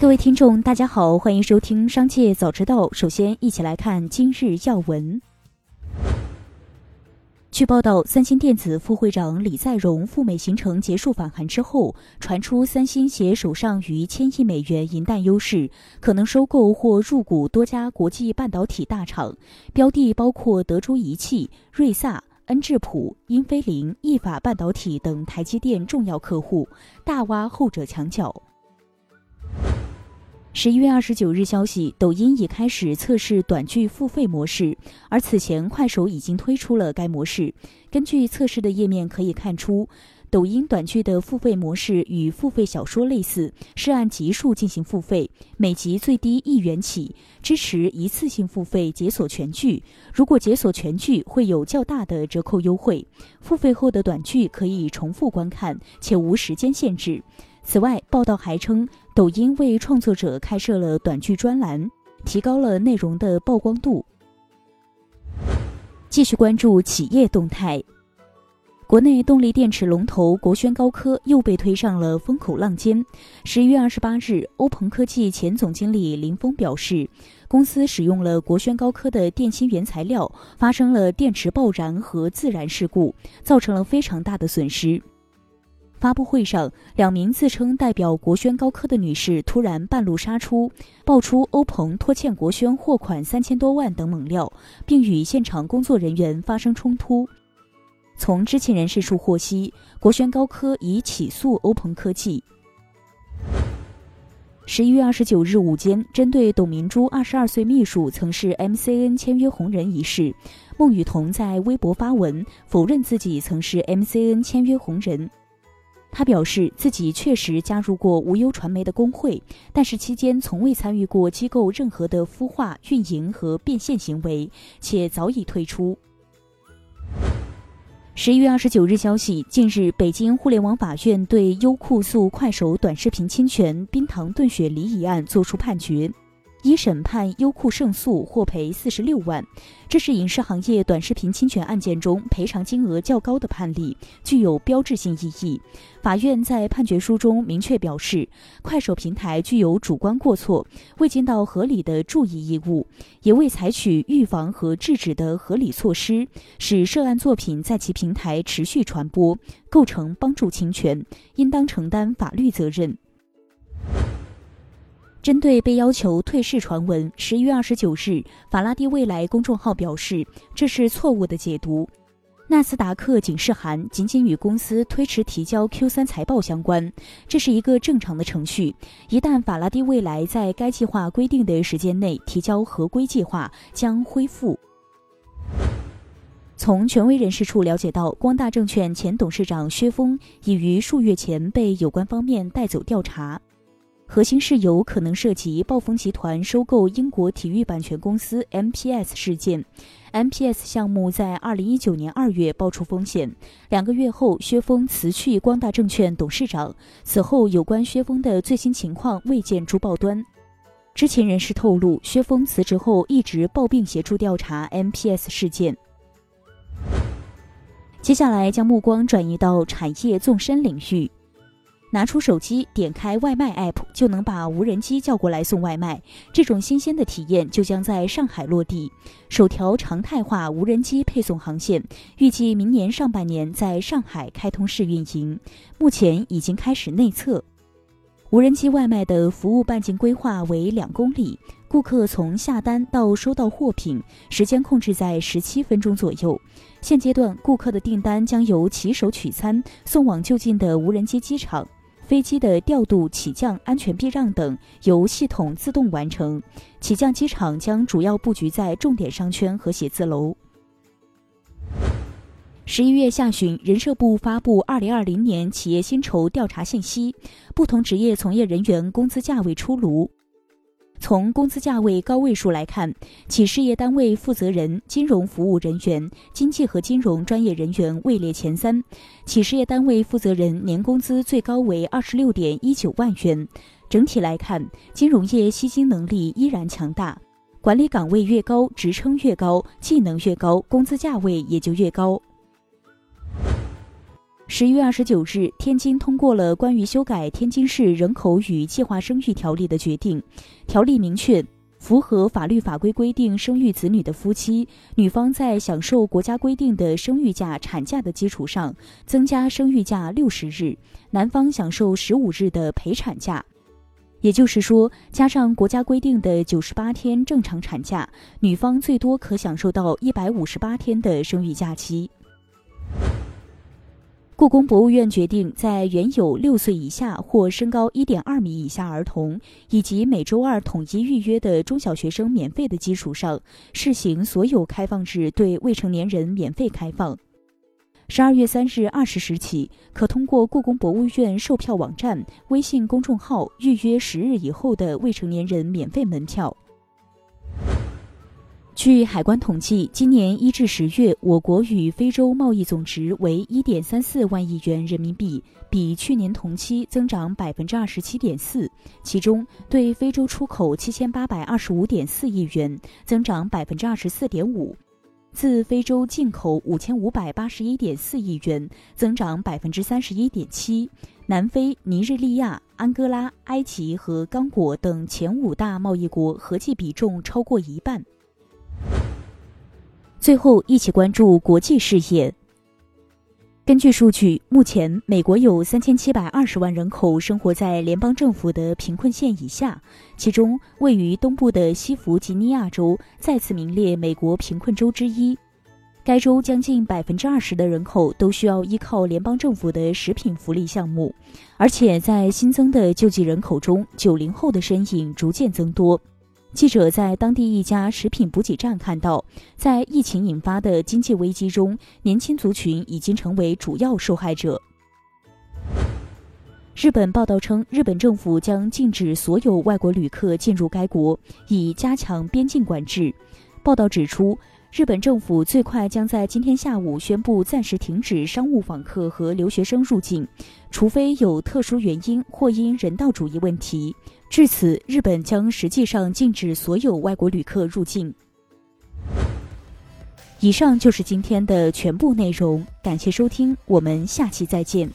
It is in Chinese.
各位听众，大家好，欢迎收听《商界早知道》。首先，一起来看今日要闻。据报道，三星电子副会长李在镕赴美行程结束返韩之后，传出三星携手上逾千亿美元银弹优势，可能收购或入股多家国际半导体大厂，标的包括德州仪器、瑞萨、恩智浦、英飞凌、意法半导体等台积电重要客户，大挖后者墙角。十一月二十九日，消息，抖音已开始测试短剧付费模式，而此前快手已经推出了该模式。根据测试的页面可以看出，抖音短剧的付费模式与付费小说类似，是按集数进行付费，每集最低一元起，支持一次性付费解锁全剧。如果解锁全剧，会有较大的折扣优惠。付费后的短剧可以重复观看，且无时间限制。此外，报道还称，抖音为创作者开设了短剧专栏，提高了内容的曝光度。继续关注企业动态，国内动力电池龙头国轩高科又被推上了风口浪尖。十一月二十八日，欧鹏科技前总经理林峰表示，公司使用了国轩高科的电芯原材料，发生了电池爆燃和自燃事故，造成了非常大的损失。发布会上，两名自称代表国轩高科的女士突然半路杀出，爆出欧鹏拖欠国轩货款三千多万等猛料，并与现场工作人员发生冲突。从知情人士处获悉，国轩高科已起诉欧鹏科技。十一月二十九日午间，针对董明珠二十二岁秘书曾是 MCN 签约红人一事，孟雨桐在微博发文否认自己曾是 MCN 签约红人。他表示自己确实加入过无忧传媒的工会，但是期间从未参与过机构任何的孵化、运营和变现行为，且早已退出。十一月二十九日消息，近日北京互联网法院对优酷诉快手短视频侵权、冰糖炖雪梨一案作出判决。一审判优酷胜诉，获赔四十六万，这是影视行业短视频侵权案件中赔偿金额较高的判例，具有标志性意义。法院在判决书中明确表示，快手平台具有主观过错，未尽到合理的注意义务，也未采取预防和制止的合理措施，使涉案作品在其平台持续传播，构成帮助侵权，应当承担法律责任。针对被要求退市传闻，十一月二十九日，法拉第未来公众号表示这是错误的解读。纳斯达克警示函仅仅与公司推迟提交 Q 三财报相关，这是一个正常的程序。一旦法拉第未来在该计划规定的时间内提交合规计划，将恢复。从权威人士处了解到，光大证券前董事长薛峰已于数月前被有关方面带走调查。核心是有可能涉及暴风集团收购英国体育版权公司 MPS 事件。MPS 项目在二零一九年二月爆出风险，两个月后，薛峰辞去光大证券董事长。此后，有关薛峰的最新情况未见诸报端。知情人士透露，薛峰辞职后一直抱病协助调查 MPS 事件。接下来，将目光转移到产业纵深领域。拿出手机，点开外卖 app，就能把无人机叫过来送外卖。这种新鲜的体验就将在上海落地，首条常态化无人机配送航线，预计明年上半年在上海开通试运营。目前已经开始内测。无人机外卖的服务半径规划为两公里，顾客从下单到收到货品时间控制在十七分钟左右。现阶段，顾客的订单将由骑手取餐送往就近的无人机机场。飞机的调度、起降、安全避让等由系统自动完成。起降机场将主要布局在重点商圈和写字楼。十一月下旬，人社部发布二零二零年企业薪酬调查信息，不同职业从业人员工资价位出炉。从工资价位高位数来看，企事业单位负责人、金融服务人员、经济和金融专业人员位列前三。企事业单位负责人年工资最高为二十六点一九万元。整体来看，金融业吸金能力依然强大，管理岗位越高，职称越高，技能越高，工资价位也就越高。十一月二十九日，天津通过了关于修改《天津市人口与计划生育条例》的决定。条例明确，符合法律法规规定生育子女的夫妻，女方在享受国家规定的生育假、产假的基础上，增加生育假六十日，男方享受十五日的陪产假。也就是说，加上国家规定的九十八天正常产假，女方最多可享受到一百五十八天的生育假期。故宫博物院决定，在原有六岁以下或身高一点二米以下儿童，以及每周二统一预约的中小学生免费的基础上，试行所有开放日对未成年人免费开放。十二月三日二十时起，可通过故宫博物院售票网站、微信公众号预约十日以后的未成年人免费门票。据海关统计，今年一至十月，我国与非洲贸易总值为一点三四万亿元人民币，比去年同期增长百分之二十七点四。其中，对非洲出口七千八百二十五点四亿元，增长百分之二十四点五；自非洲进口五千五百八十一点四亿元，增长百分之三十一点七。南非、尼日利亚、安哥拉、埃及和刚果等前五大贸易国合计比重超过一半。最后，一起关注国际事业。根据数据，目前美国有三千七百二十万人口生活在联邦政府的贫困线以下，其中位于东部的西弗吉尼亚州再次名列美国贫困州之一。该州将近百分之二十的人口都需要依靠联邦政府的食品福利项目，而且在新增的救济人口中，九零后的身影逐渐增多。记者在当地一家食品补给站看到，在疫情引发的经济危机中，年轻族群已经成为主要受害者。日本报道称，日本政府将禁止所有外国旅客进入该国，以加强边境管制。报道指出。日本政府最快将在今天下午宣布暂时停止商务访客和留学生入境，除非有特殊原因或因人道主义问题。至此，日本将实际上禁止所有外国旅客入境。以上就是今天的全部内容，感谢收听，我们下期再见。